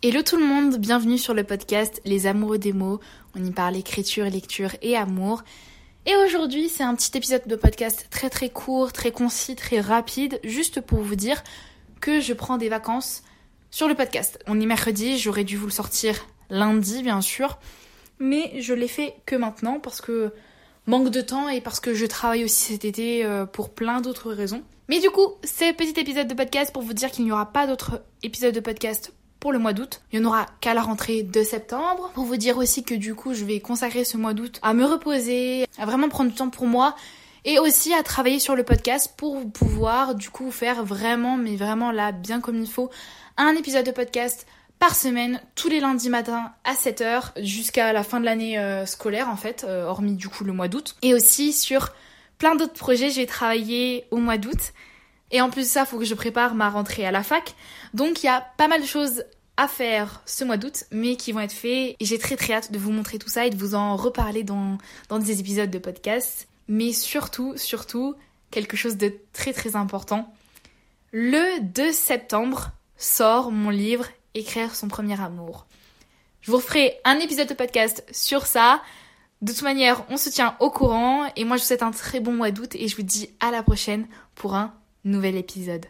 Hello tout le monde, bienvenue sur le podcast Les Amoureux des mots. On y parle écriture, lecture et amour. Et aujourd'hui, c'est un petit épisode de podcast très très court, très concis, très rapide, juste pour vous dire que je prends des vacances sur le podcast. On est mercredi, j'aurais dû vous le sortir lundi bien sûr, mais je l'ai fait que maintenant parce que manque de temps et parce que je travaille aussi cet été euh, pour plein d'autres raisons. Mais du coup, c'est petit épisode de podcast pour vous dire qu'il n'y aura pas d'autres épisodes de podcast pour le mois d'août. Il n'y en aura qu'à la rentrée de septembre. Pour vous dire aussi que du coup, je vais consacrer ce mois d'août à me reposer, à vraiment prendre du temps pour moi et aussi à travailler sur le podcast pour pouvoir du coup faire vraiment, mais vraiment là, bien comme il faut, un épisode de podcast par semaine, tous les lundis matins à 7h jusqu'à la fin de l'année euh, scolaire en fait, euh, hormis du coup le mois d'août. Et aussi sur plein d'autres projets, j'ai travaillé au mois d'août. Et en plus de ça, faut que je prépare ma rentrée à la fac. Donc il y a pas mal de choses à faire ce mois d'août, mais qui vont être faits. Et j'ai très très hâte de vous montrer tout ça et de vous en reparler dans, dans des épisodes de podcast. Mais surtout, surtout, quelque chose de très très important. Le 2 septembre sort mon livre Écrire son premier amour. Je vous referai un épisode de podcast sur ça. De toute manière, on se tient au courant et moi je vous souhaite un très bon mois d'août et je vous dis à la prochaine pour un nouvel épisode.